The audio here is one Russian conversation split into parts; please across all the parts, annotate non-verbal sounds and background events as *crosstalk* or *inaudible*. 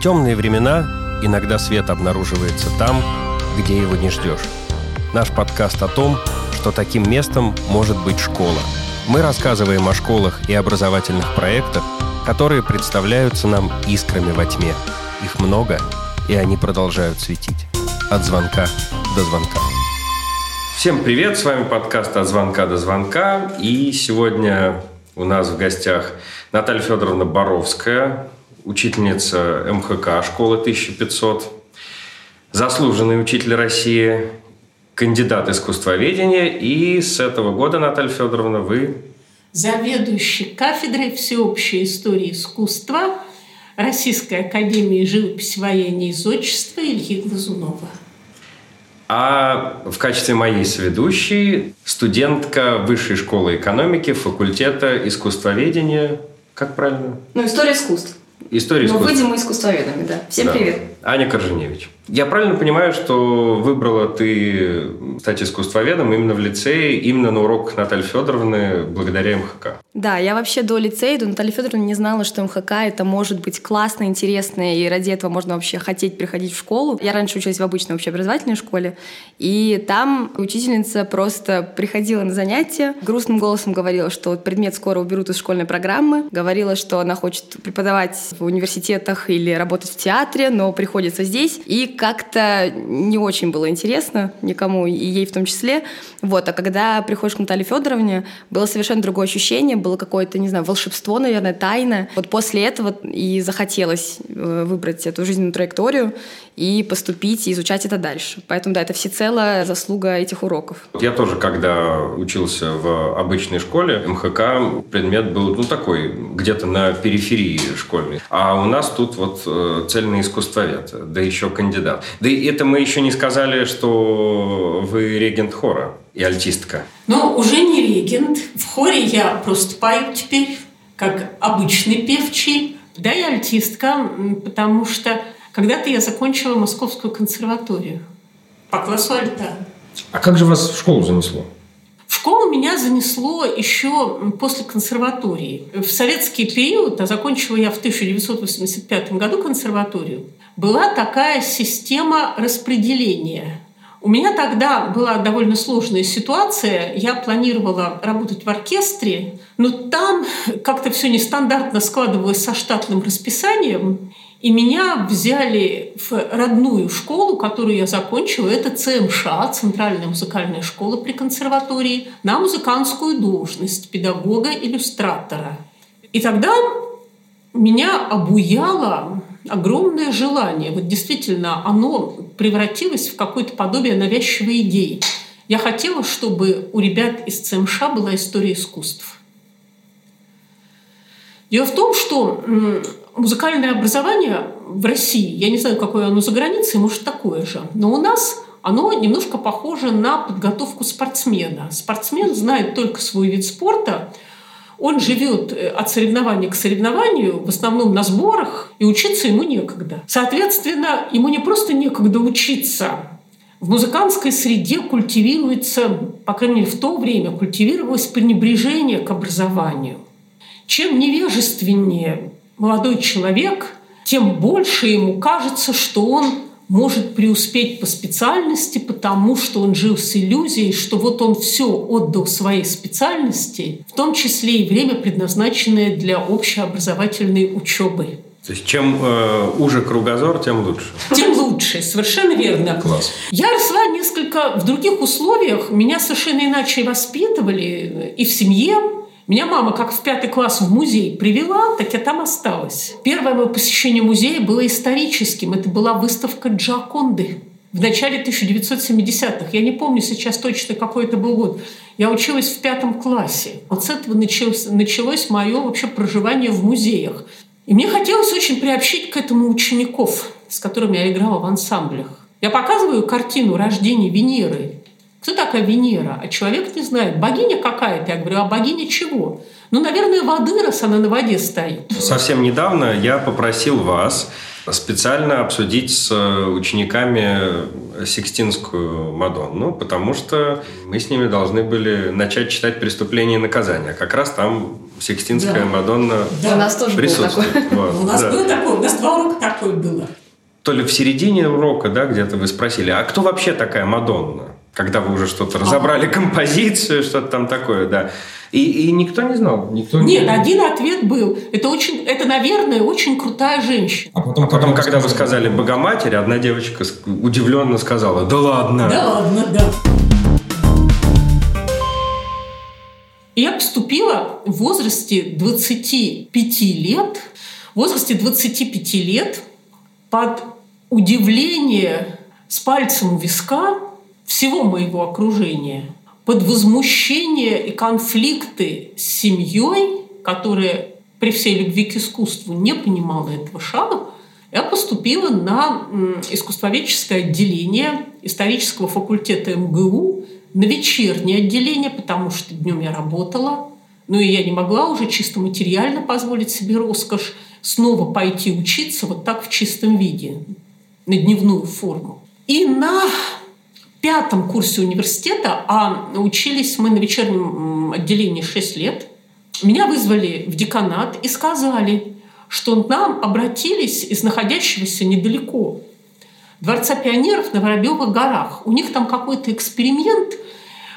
Темные времена иногда свет обнаруживается там, где его не ждешь. Наш подкаст о том, что таким местом может быть школа. Мы рассказываем о школах и образовательных проектах, которые представляются нам искрами во тьме. Их много, и они продолжают светить. От звонка до звонка. Всем привет, с вами подкаст «От звонка до звонка». И сегодня у нас в гостях Наталья Федоровна Боровская, учительница МХК школы 1500, заслуженный учитель России, кандидат искусствоведения. И с этого года, Наталья Федоровна, вы... Заведующий кафедрой всеобщей истории искусства Российской академии живописи, воения и зодчества Ильи Глазунова. А в качестве моей соведущей студентка Высшей школы экономики, факультета искусствоведения. Как правильно? Ну, история искусств. История искусств. Ну, выйдем искусствоведами, да. Всем да. привет. Аня Корженевич. Я правильно понимаю, что выбрала ты стать искусствоведом именно в лицее, именно на уроках Натальи Федоровны благодаря МХК? Да, я вообще до лицея, до Натальи Федоровны не знала, что МХК это может быть классно, интересно, и ради этого можно вообще хотеть приходить в школу. Я раньше училась в обычной общеобразовательной школе, и там учительница просто приходила на занятия, грустным голосом говорила, что предмет скоро уберут из школьной программы, говорила, что она хочет преподавать в университетах или работать в театре, но приходится здесь, и как-то не очень было интересно никому, и ей в том числе. Вот. А когда приходишь к Наталье Федоровне, было совершенно другое ощущение, было какое-то, не знаю, волшебство, наверное, тайна. Вот после этого и захотелось э, выбрать эту жизненную траекторию и поступить, и изучать это дальше. Поэтому, да, это всецело заслуга этих уроков. Я тоже, когда учился в обычной школе, МХК предмет был, ну, такой, где-то на периферии школьной. А у нас тут вот э, цельный искусствовед, да еще кандидат. Да и это мы еще не сказали, что вы регент хора и альтистка. Ну, уже не регент. В хоре я просто пою теперь, как обычный певчий. Да, и альтистка, потому что когда-то я закончила Московскую консерваторию по классу альта. А как же вас в школу занесло? В школу меня занесло еще после консерватории. В советский период, а закончила я в 1985 году консерваторию, была такая система распределения. У меня тогда была довольно сложная ситуация. Я планировала работать в оркестре, но там как-то все нестандартно складывалось со штатным расписанием. И меня взяли в родную школу, которую я закончила. Это ЦМШ, Центральная музыкальная школа при консерватории, на музыкантскую должность педагога-иллюстратора. И тогда меня обуяло огромное желание. Вот действительно, оно превратилось в какое-то подобие навязчивой идеи. Я хотела, чтобы у ребят из ЦМШ была история искусств. Дело в том, что музыкальное образование в России, я не знаю, какое оно за границей, может, такое же, но у нас оно немножко похоже на подготовку спортсмена. Спортсмен знает только свой вид спорта – он живет э, от соревнования к соревнованию, в основном на сборах, и учиться ему некогда. Соответственно, ему не просто некогда учиться, в музыкантской среде культивируется, по крайней мере в то время, культивировалось пренебрежение к образованию. Чем невежественнее молодой человек, тем больше ему кажется, что он может преуспеть по специальности, потому что он жил с иллюзией, что вот он все отдал своей специальности, в том числе и время, предназначенное для общеобразовательной учебы. То есть чем э, уже кругозор, тем лучше. Тем лучше, совершенно верно. Класс. Я росла несколько в других условиях. Меня совершенно иначе воспитывали и в семье, меня мама как в пятый класс в музей привела, так я там осталась. Первое мое посещение музея было историческим. Это была выставка Джаконды в начале 1970-х. Я не помню сейчас точно, какой это был год. Я училась в пятом классе. Вот с этого началось, началось мое вообще проживание в музеях. И мне хотелось очень приобщить к этому учеников, с которыми я играла в ансамблях. Я показываю картину рождения Венеры кто такая Венера? А человек не знает. Богиня какая-то? Я говорю, а богиня чего? Ну, наверное, воды, раз она на воде стоит. Совсем недавно я попросил вас специально обсудить с учениками Сикстинскую Мадонну, потому что мы с ними должны были начать читать «Преступление и наказание». Как раз там Сикстинская да. Мадонна да. У нас тоже присутствует. Был *laughs* такой. Вот. У нас да. был такой, у нас два урока такое было. То ли в середине урока, да, где-то вы спросили, а кто вообще такая Мадонна? Когда вы уже что-то разобрали, а. *laughs* композицию, что-то там такое, да. И, и никто не знал. Никто Нет, не... один ответ был. Это, очень, это, наверное, очень крутая женщина. А потом, а потом когда вы сказали «Богоматерь», одна девочка удивленно сказала «Да ладно!» Да ладно, да. Я поступила в возрасте 25 лет, в возрасте 25 лет под удивление с пальцем у виска всего моего окружения – под возмущение и конфликты с семьей, которая при всей любви к искусству не понимала этого шага, я поступила на искусствоведческое отделение исторического факультета МГУ, на вечернее отделение, потому что днем я работала, но и я не могла уже чисто материально позволить себе роскошь снова пойти учиться вот так в чистом виде, на дневную форму. И на пятом курсе университета, а учились мы на вечернем отделении 6 лет, меня вызвали в деканат и сказали, что нам обратились из находящегося недалеко Дворца пионеров на Воробьевых горах. У них там какой-то эксперимент,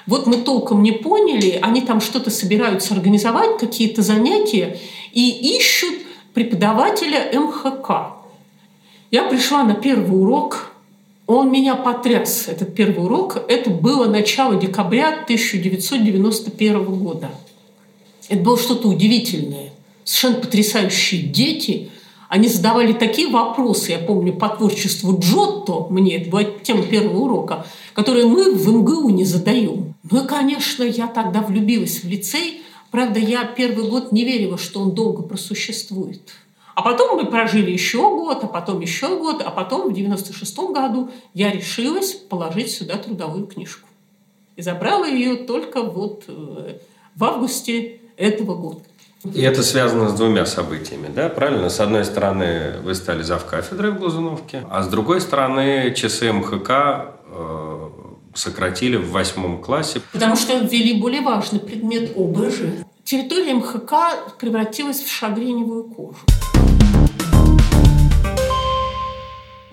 вот мы толком не поняли, они там что-то собираются организовать, какие-то занятия, и ищут преподавателя МХК. Я пришла на первый урок, он меня потряс, этот первый урок. Это было начало декабря 1991 года. Это было что-то удивительное. Совершенно потрясающие дети. Они задавали такие вопросы, я помню, по творчеству Джотто, мне это была тема первого урока, которые мы в МГУ не задаем. Ну и, конечно, я тогда влюбилась в лицей. Правда, я первый год не верила, что он долго просуществует. А потом мы прожили еще год, а потом еще год, а потом в 96 году я решилась положить сюда трудовую книжку. И забрала ее только вот э, в августе этого года. И это связано с двумя событиями, да, правильно? С одной стороны, вы стали зав кафедрой в Глазуновке, а с другой стороны, часы МХК э, сократили в восьмом классе. Потому что ввели более важный предмет ОБЖ. Территория МХК превратилась в шагреневую кожу.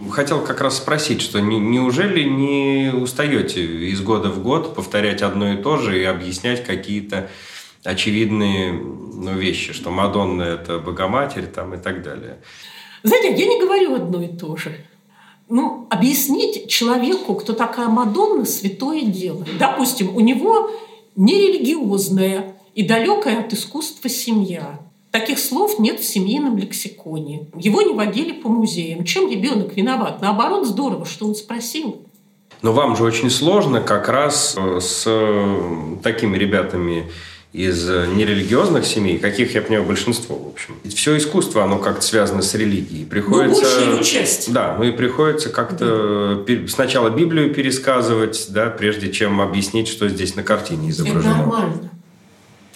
Хотел как раз спросить, что не, неужели не устаете из года в год повторять одно и то же и объяснять какие-то очевидные ну, вещи, что Мадонна – это Богоматерь там, и так далее? Знаете, я не говорю одно и то же. Ну, объяснить человеку, кто такая Мадонна, святое дело. Допустим, у него нерелигиозная и далекая от искусства семья – Таких слов нет в семейном лексиконе. Его не водили по музеям. Чем ребенок виноват? Наоборот, здорово, что он спросил. Но вам же очень сложно как раз э, с э, такими ребятами из э, нерелигиозных семей, каких, я понимаю, большинство, в общем. Ведь все искусство, оно как-то связано с религией. Приходится... Ну, большая часть. Да, ну и приходится как-то да. сначала Библию пересказывать, да, прежде чем объяснить, что здесь на картине изображено. Это нормально.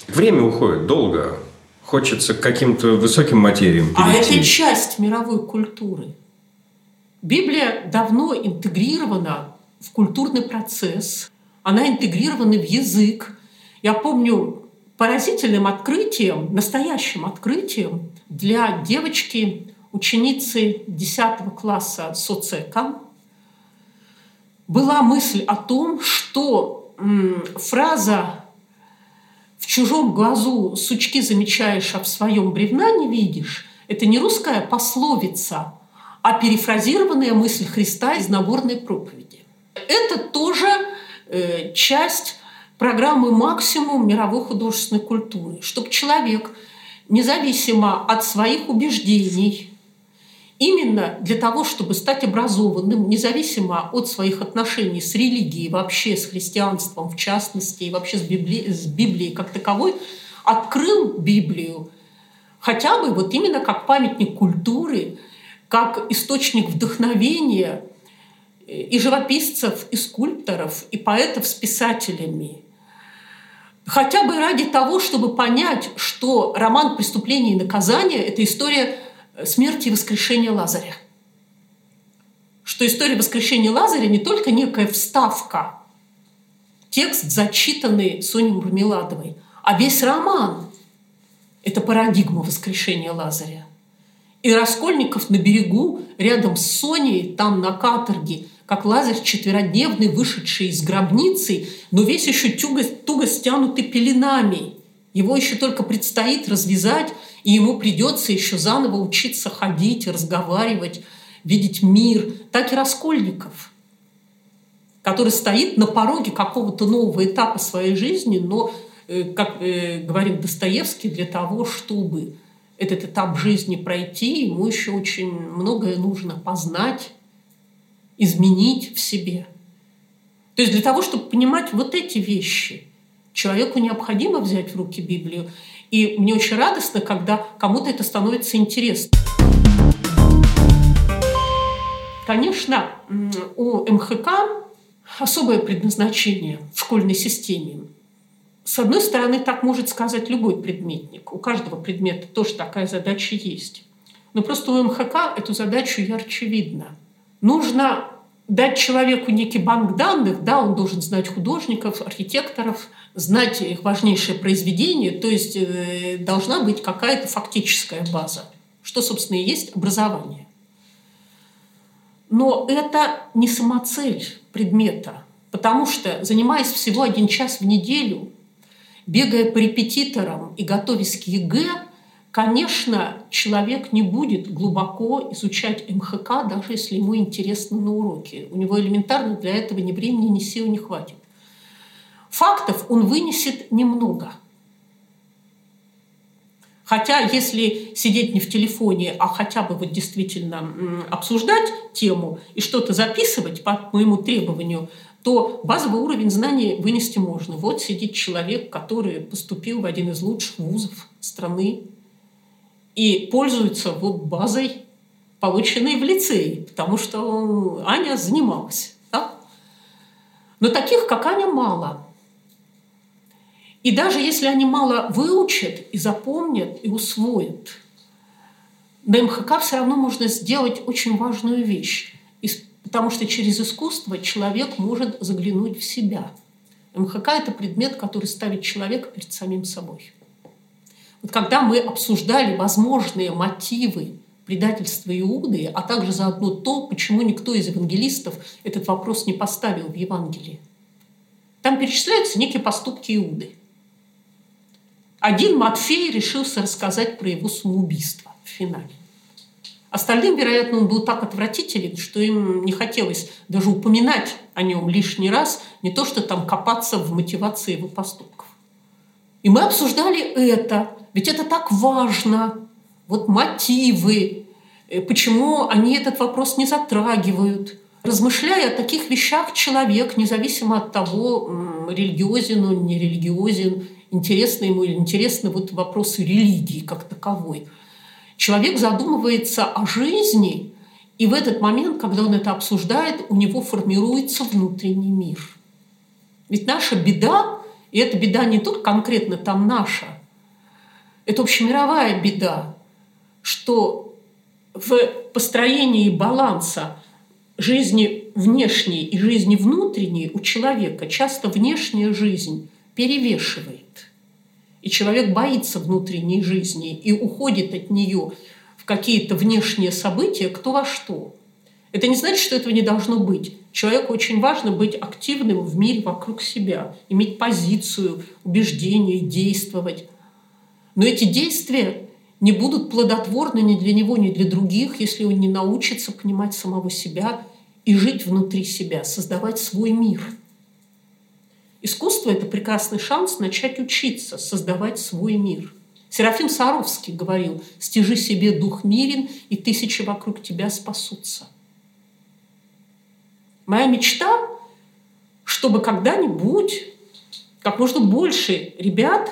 Время уходит долго хочется к каким-то высоким материям перейти. А это часть мировой культуры. Библия давно интегрирована в культурный процесс, она интегрирована в язык. Я помню поразительным открытием, настоящим открытием для девочки, ученицы 10 класса соцека, была мысль о том, что фраза в чужом глазу сучки замечаешь, а в своем бревна не видишь, это не русская пословица, а перефразированная мысль Христа из Нагорной проповеди. Это тоже э, часть программы «Максимум» мировой художественной культуры, чтобы человек, независимо от своих убеждений, Именно для того, чтобы стать образованным, независимо от своих отношений с религией, вообще с христианством в частности, и вообще с Библией, с Библией как таковой, открыл Библию хотя бы вот именно как памятник культуры, как источник вдохновения и живописцев, и скульпторов, и поэтов с писателями. Хотя бы ради того, чтобы понять, что роман «Преступление и наказание» — это история смерти и воскрешения Лазаря. Что история воскрешения Лазаря не только некая вставка, текст, зачитанный Соней Мармеладовой, а весь роман Это парадигма воскрешения Лазаря. И Раскольников на берегу, рядом с Соней, там на каторге, как Лазарь четверодневный, вышедший из гробницы, но весь еще туго, туго стянутый пеленами. Его еще только предстоит развязать, и ему придется еще заново учиться ходить, разговаривать, видеть мир. Так и Раскольников, который стоит на пороге какого-то нового этапа своей жизни, но, э, как э, говорит Достоевский, для того, чтобы этот этап жизни пройти, ему еще очень многое нужно познать, изменить в себе. То есть для того, чтобы понимать вот эти вещи, человеку необходимо взять в руки Библию. И мне очень радостно, когда кому-то это становится интересно. Конечно, у МХК особое предназначение в школьной системе. С одной стороны, так может сказать любой предметник. У каждого предмета тоже такая задача есть. Но просто у МХК эту задачу ярче видно. Нужно дать человеку некий банк данных, да, он должен знать художников, архитекторов, знать их важнейшее произведение, то есть э, должна быть какая-то фактическая база, что, собственно, и есть образование. Но это не самоцель предмета, потому что, занимаясь всего один час в неделю, бегая по репетиторам и готовясь к ЕГЭ, конечно, человек не будет глубоко изучать МХК, даже если ему интересно на уроке. У него элементарно для этого ни времени, ни сил не хватит. Фактов он вынесет немного. Хотя, если сидеть не в телефоне, а хотя бы вот действительно обсуждать тему и что-то записывать по моему требованию, то базовый уровень знаний вынести можно. Вот сидит человек, который поступил в один из лучших вузов страны и пользуется вот базой, полученной в лицее, потому что Аня занималась. Да? Но таких, как Аня, мало. И даже если они мало выучат и запомнят, и усвоят, на МХК все равно можно сделать очень важную вещь. Потому что через искусство человек может заглянуть в себя. МХК – это предмет, который ставит человека перед самим собой. Вот когда мы обсуждали возможные мотивы предательства Иуды, а также заодно то, почему никто из евангелистов этот вопрос не поставил в Евангелии. Там перечисляются некие поступки Иуды. Один Матфей решился рассказать про его самоубийство в финале. Остальным, вероятно, он был так отвратителен, что им не хотелось даже упоминать о нем лишний раз, не то что там копаться в мотивации его поступков. И мы обсуждали это, ведь это так важно. Вот мотивы, э, почему они этот вопрос не затрагивают. Размышляя о таких вещах, человек, независимо от того, религиозен он, не религиозен, интересны ему или интересны вот вопросы религии как таковой – Человек задумывается о жизни, и в этот момент, когда он это обсуждает, у него формируется внутренний мир. Ведь наша беда, и эта беда не только конкретно там наша, это общемировая беда, что в построении баланса жизни внешней и жизни внутренней у человека часто внешняя жизнь перевешивает. И человек боится внутренней жизни и уходит от нее в какие-то внешние события, кто во что. Это не значит, что этого не должно быть. Человеку очень важно быть активным в мире вокруг себя, иметь позицию, убеждения, действовать. Но эти действия не будут плодотворны ни для него, ни для других, если он не научится понимать самого себя и жить внутри себя, создавать свой мир – Искусство – это прекрасный шанс начать учиться, создавать свой мир. Серафим Саровский говорил, «Стяжи себе дух мирен, и тысячи вокруг тебя спасутся». Моя мечта, чтобы когда-нибудь как можно больше ребят,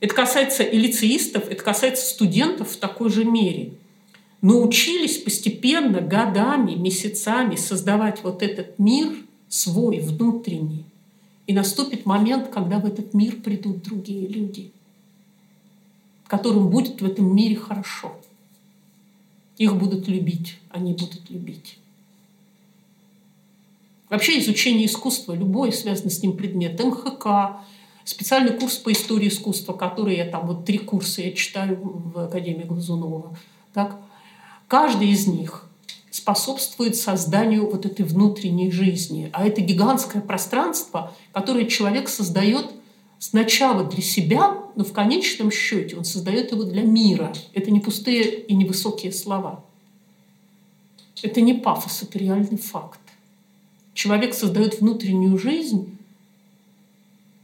это касается и лицеистов, это касается студентов в такой же мере, научились постепенно, годами, месяцами создавать вот этот мир свой, внутренний, и наступит момент, когда в этот мир придут другие люди, которым будет в этом мире хорошо. Их будут любить, они будут любить. Вообще изучение искусства, любой связанный с ним предмет, МХК, специальный курс по истории искусства, который я там, вот три курса я читаю в Академии Глазунова. Так? Каждый из них способствует созданию вот этой внутренней жизни. А это гигантское пространство, которое человек создает сначала для себя, но в конечном счете он создает его для мира. Это не пустые и невысокие слова. Это не пафос, это реальный факт. Человек создает внутреннюю жизнь,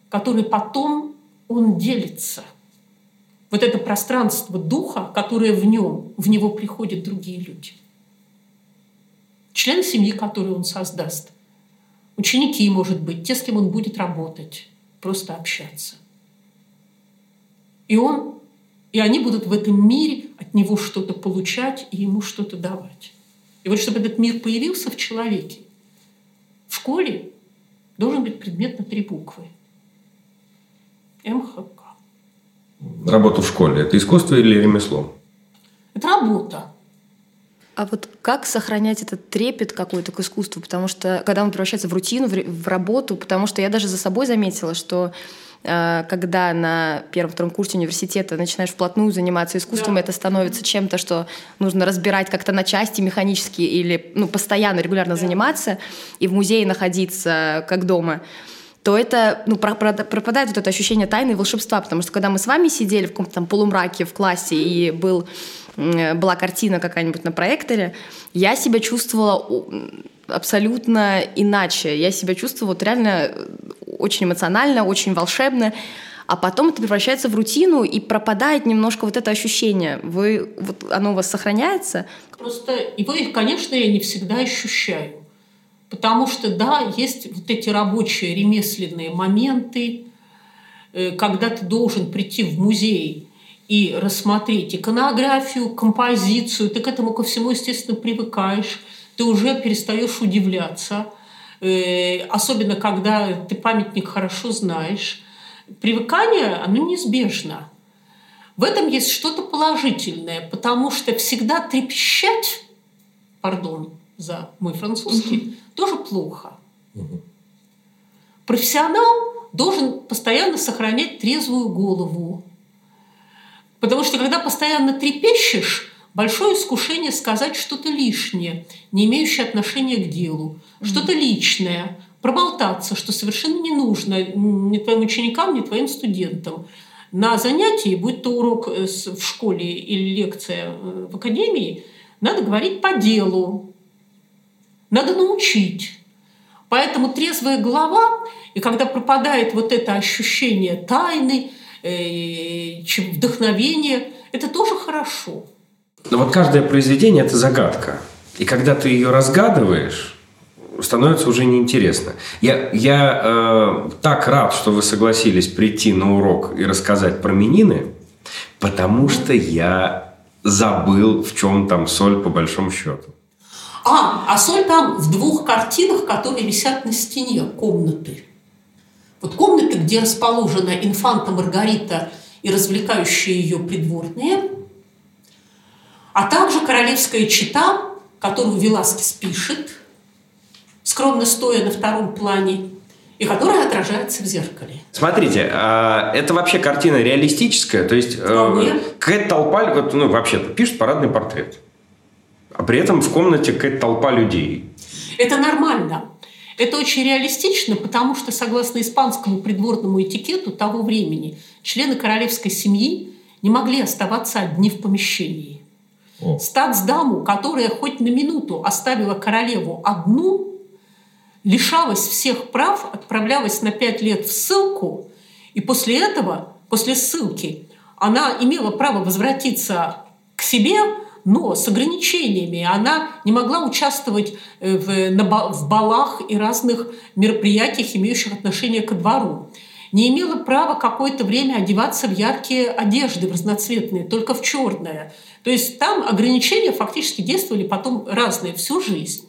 которой потом он делится. Вот это пространство духа, которое в нем, в него приходят другие люди. Члены семьи, которые он создаст. Ученики, может быть, те, с кем он будет работать, просто общаться. И он, и они будут в этом мире от него что-то получать и ему что-то давать. И вот чтобы этот мир появился в человеке, в школе должен быть предмет на три буквы. МХК. Работа в школе – это искусство или ремесло? Это работа. А вот как сохранять этот трепет какой-то к искусству? Потому что когда он превращается в рутину, в, работу, потому что я даже за собой заметила, что э, когда на первом-втором курсе университета начинаешь вплотную заниматься искусством, да. это становится чем-то, что нужно разбирать как-то на части механически или ну, постоянно, регулярно да. заниматься, и в музее находиться как дома то это ну, пропадает вот это ощущение тайны и волшебства, потому что когда мы с вами сидели в каком-то там полумраке в классе и был, была картина какая-нибудь на проекторе, я себя чувствовала абсолютно иначе. Я себя чувствовала вот реально э, очень эмоционально, очень волшебно. А потом это превращается в рутину и пропадает немножко вот это ощущение. Вы, вот оно у вас сохраняется? Просто его, конечно, я не всегда ощущаю. Потому что, да, есть вот эти рабочие ремесленные моменты, э, когда ты должен прийти в музей и рассмотреть иконографию, композицию, ты к этому ко всему, естественно, привыкаешь, ты уже перестаешь удивляться, э, особенно когда ты памятник хорошо знаешь. Привыкание, оно неизбежно. В этом есть что-то положительное, потому что всегда трепещать, пардон за мой французский, тоже плохо. Угу. Профессионал должен постоянно сохранять трезвую голову. Потому что когда постоянно трепещешь, большое искушение сказать что-то лишнее, не имеющее отношения к делу, mm что-то личное, проболтаться, что совершенно не нужно ни твоим ученикам, ни твоим студентам. На занятии, будь то урок э, в школе или лекция э, в академии, надо говорить по делу, надо научить. Поэтому трезвая голова, и когда пропадает вот это ощущение тайны, э, вдохновения, это тоже хорошо. Но вот каждое произведение – это загадка. И когда ты ее разгадываешь, становится уже неинтересно. Я, я э, так рад, что вы согласились прийти на урок и рассказать про минины, потому что я забыл, в чем там соль по большому счету. А, а соль там в двух картинах, которые висят на стене комнаты. Вот комнаты, где расположена инфанта Маргарита и развлекающие ее придворные, а также королевская чита, которую Веласкес пишет, скромно стоя на втором плане, и которая отражается в зеркале. Смотрите, а, это вообще картина реалистическая, то есть э, Кэт Толпаль, вот, ну, вообще-то пишет парадный портрет. А при этом в комнате какая-то толпа людей. Это нормально. Это очень реалистично, потому что, согласно испанскому придворному этикету того времени, члены королевской семьи не могли оставаться одни в помещении. О. Статсдаму, которая хоть на минуту оставила королеву одну, лишалась всех прав, отправлялась на пять лет в ссылку, и после этого, после ссылки, она имела право возвратиться к себе, но с ограничениями. Она не могла участвовать э, в, на, в балах и разных мероприятиях, имеющих отношение ко двору. Не имела права какое-то время одеваться в яркие одежды, в разноцветные, только в черное. То есть там ограничения фактически действовали потом разные всю жизнь.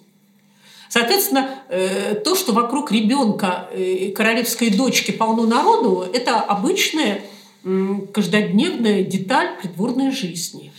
Соответственно, э, то, что вокруг ребенка э, королевской дочки полно народу, это обычная каждодневная деталь придворной жизни.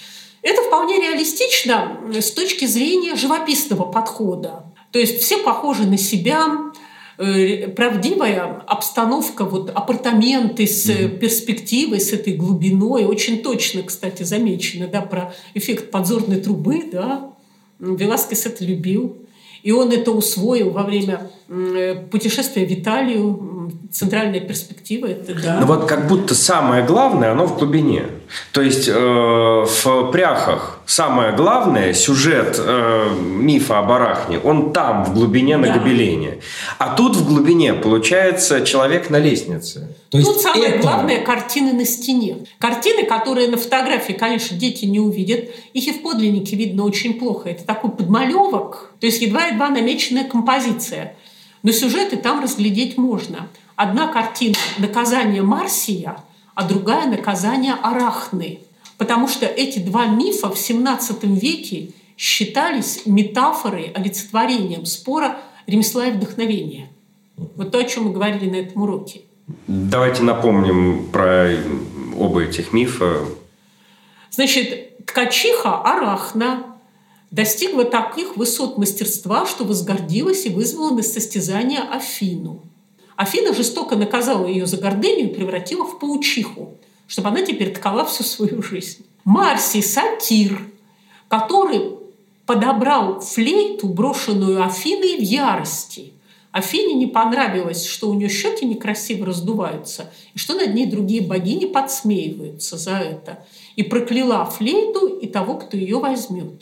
Это вполне реалистично с точки зрения живописного подхода. То есть все похожи на себя, э, правдивая обстановка, вот апартаменты с mm-hmm. перспективой, с этой глубиной, очень точно, кстати, замечено, да, про эффект подзорной трубы, да, Веласкес это любил. И он это усвоил во время э, путешествия в Италию, центральная перспектива. Это, да. Ну вот как будто самое главное, оно в глубине. То есть э, в пряхах самое главное, сюжет э, мифа о барахне, он там, в глубине на да. гобелене. А тут в глубине, получается, человек на лестнице. То есть Тут самое это... главное – картины на стене. Картины, которые на фотографии, конечно, дети не увидят. Их и в подлиннике видно очень плохо. Это такой подмалевок, то есть едва-едва намеченная композиция. Но сюжеты там разглядеть можно. Одна картина – наказание Марсия, а другая – наказание Арахны. Потому что эти два мифа в XVII веке считались метафорой, олицетворением спора ремесла и вдохновения. Вот то, о чем мы говорили на этом уроке. Давайте напомним про оба этих мифа. Значит, ткачиха Арахна достигла таких высот мастерства, что возгордилась и вызвала на состязание Афину. Афина жестоко наказала ее за гордыню и превратила в паучиху, чтобы она теперь ткала всю свою жизнь. Марсий – сатир, который подобрал флейту, брошенную Афиной в ярости – Афине не понравилось, что у нее щеки некрасиво раздуваются, и что над ней другие богини подсмеиваются за это. И прокляла флейту и того, кто ее возьмет.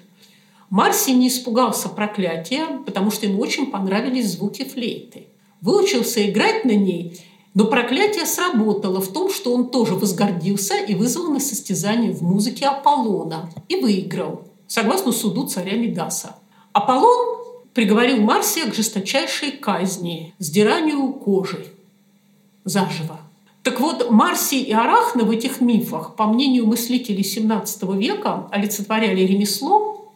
Марсий не испугался проклятия, потому что ему очень понравились звуки флейты. Выучился играть на ней, но проклятие сработало в том, что он тоже возгордился и вызвал на состязание в музыке Аполлона и выиграл, согласно суду царя Медаса. Аполлон приговорил Марсия к жесточайшей казни, сдиранию кожи заживо. Так вот, Марсий и Арахна в этих мифах, по мнению мыслителей XVII века, олицетворяли ремесло,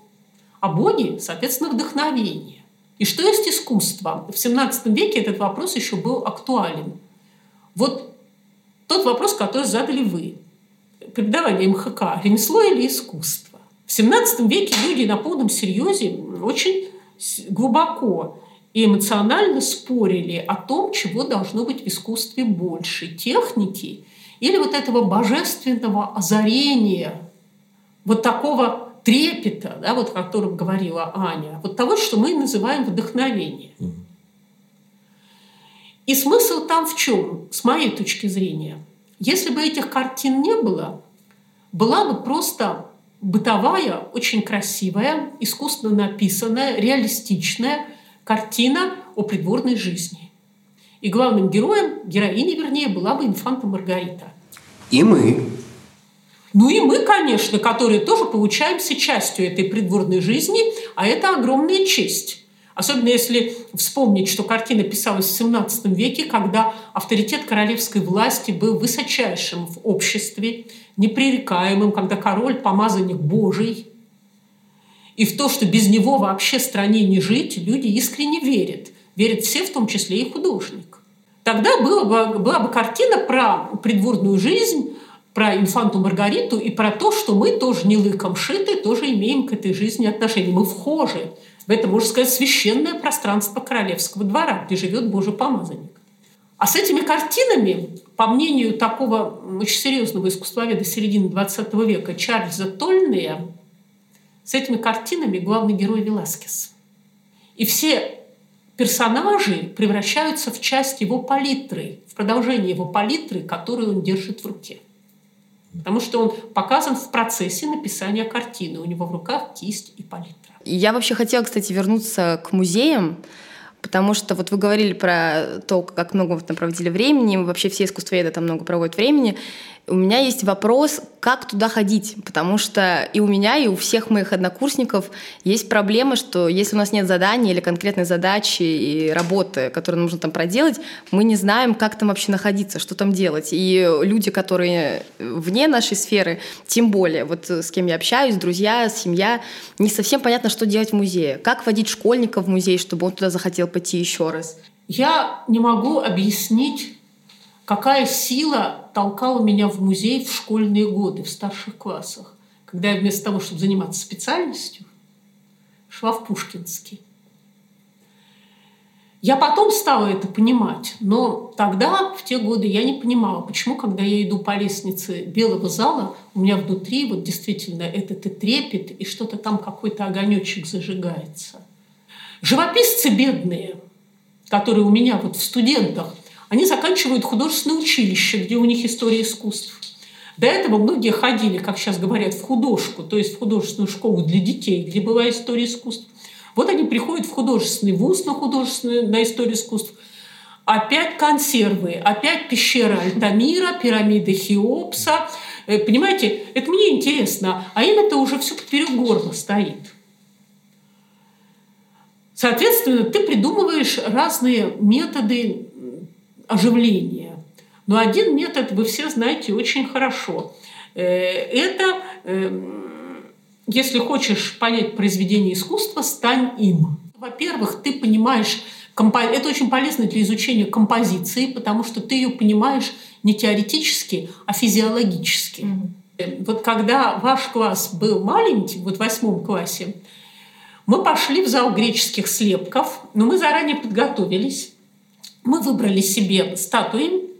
а боги, соответственно, вдохновение. И что есть искусство? В XVII веке этот вопрос еще был актуален. Вот тот вопрос, который задали вы. Преподавание МХК – ремесло или искусство? В XVII веке люди на полном серьезе очень глубоко и эмоционально спорили о том, чего должно быть в искусстве больше – техники или вот этого божественного озарения, вот такого трепета, да, вот о котором говорила Аня, вот того, что мы называем вдохновение. И смысл там в чем, с моей точки зрения? Если бы этих картин не было, была бы просто бытовая, очень красивая, искусственно написанная, реалистичная картина о придворной жизни. И главным героем, героиней вернее, была бы инфанта Маргарита. И мы. Ну и мы, конечно, которые тоже получаемся частью этой придворной жизни, а это огромная честь. Особенно если вспомнить, что картина писалась в XVII веке, когда авторитет королевской власти был высочайшим в обществе, непререкаемым, когда король – помазанник Божий. И в то, что без него вообще стране не жить, люди искренне верят. Верят все, в том числе и художник. Тогда была бы, была бы картина про придворную жизнь, про инфанту Маргариту и про то, что мы тоже не лыком шиты, тоже имеем к этой жизни отношение. Мы вхожи в это, можно сказать, священное пространство королевского двора, где живет Божий помазанник. А с этими картинами, по мнению такого очень серьезного искусствоведа середины XX века Чарльза Тольнея, с этими картинами главный герой Веласкес. И все персонажи превращаются в часть его палитры, в продолжение его палитры, которую он держит в руке. Потому что он показан в процессе написания картины. У него в руках кисть и палитра. Я вообще хотела, кстати, вернуться к музеям, потому что вот вы говорили про то, как много вы там проводили времени, вообще все искусствоведы там много проводят времени, у меня есть вопрос, как туда ходить, потому что и у меня, и у всех моих однокурсников есть проблема, что если у нас нет задания или конкретной задачи и работы, которую нужно там проделать, мы не знаем, как там вообще находиться, что там делать. И люди, которые вне нашей сферы, тем более, вот с кем я общаюсь, друзья, семья, не совсем понятно, что делать в музее. Как водить школьника в музей, чтобы он туда захотел пойти еще раз? Я не могу объяснить Какая сила толкала меня в музей в школьные годы, в старших классах, когда я вместо того, чтобы заниматься специальностью, шла в Пушкинский. Я потом стала это понимать, но тогда, в те годы, я не понимала, почему, когда я иду по лестнице белого зала, у меня внутри вот действительно этот и трепет, и что-то там какой-то огонечек зажигается. Живописцы бедные, которые у меня вот в студентах, они заканчивают художественное училище, где у них история искусств. До этого многие ходили, как сейчас говорят, в художку, то есть в художественную школу для детей, где была история искусств. Вот они приходят в художественный вуз на художественную, на историю искусств. Опять консервы, опять пещера Альтамира, пирамида Хеопса. Э, понимаете, это мне интересно, а им это уже все поперек горла стоит. Соответственно, ты придумываешь разные методы оживления. Но один метод вы все знаете очень хорошо. Э, это эм, если хочешь понять произведение искусства, стань им. Во-первых, ты понимаешь, это очень полезно для изучения композиции, потому что ты ее понимаешь не теоретически, а физиологически. Mm-hmm. Вот когда ваш класс был маленький, вот в восьмом классе, мы пошли в зал греческих слепков, но мы заранее подготовились. Мы выбрали себе статуи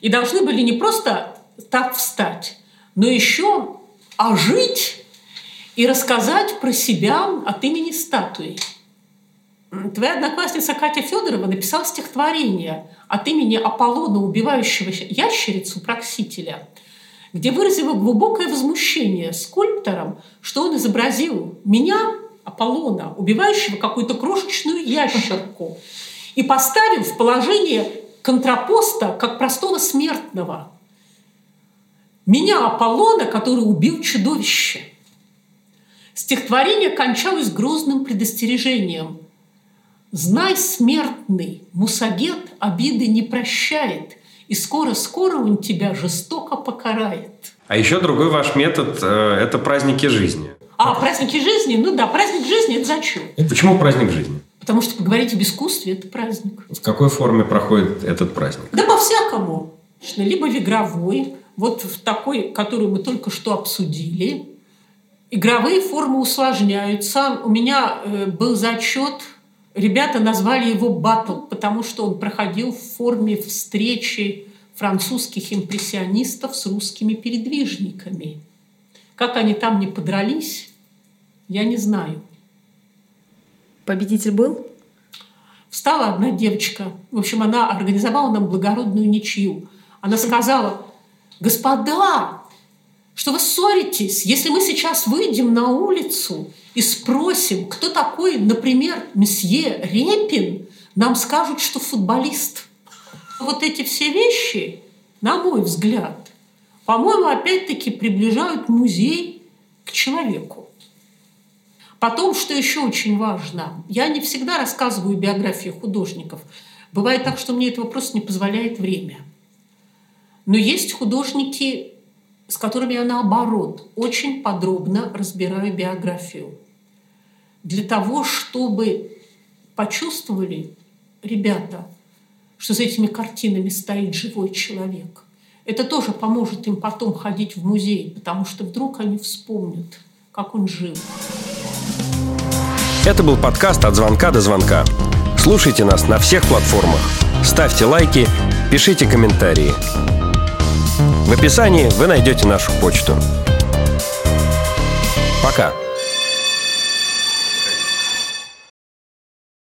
и должны были не просто так встать, но еще ожить и рассказать про себя от имени статуи. Твоя одноклассница Катя Федорова написала стихотворение от имени Аполлона, убивающего ящерицу Проксителя, где выразила глубокое возмущение скульптором, что он изобразил меня, Аполлона, убивающего какую-то крошечную ящерку, и поставил в положение контрапоста как простого смертного. Меня, Аполлона, который убил чудовище – Стихотворение кончалось грозным предостережением. «Знай, смертный, мусагет обиды не прощает, и скоро-скоро он тебя жестоко покарает». А еще другой ваш метод э, – это праздники жизни. А, праздники жизни? Ну да, праздник жизни – это зачем? Почему праздник жизни? Потому что поговорить об искусстве – это праздник. В какой форме проходит этот праздник? Да по-всякому. Либо в игровой, вот в такой, которую мы только что обсудили, Игровые формы усложняются. У меня э, был зачет, ребята назвали его «Баттл», потому что он проходил в форме встречи французских импрессионистов с русскими передвижниками. Как они там не подрались, я не знаю. Победитель был? Встала одна девочка. В общем, она организовала нам благородную ничью. Она сказала, господа, что вы ссоритесь. Если мы сейчас выйдем на улицу и спросим, кто такой, например, месье Репин, нам скажут, что футболист. Вот эти все вещи, на мой взгляд, по-моему, опять-таки приближают музей к человеку. Потом, что еще очень важно, я не всегда рассказываю биографии художников. Бывает так, что мне этого просто не позволяет время. Но есть художники, с которыми я наоборот очень подробно разбираю биографию. Для того, чтобы почувствовали ребята, что за этими картинами стоит живой человек. Это тоже поможет им потом ходить в музей, потому что вдруг они вспомнят, как он жил. Это был подкаст «От звонка до звонка». Слушайте нас на всех платформах. Ставьте лайки, пишите комментарии. В описании вы найдете нашу почту. Пока.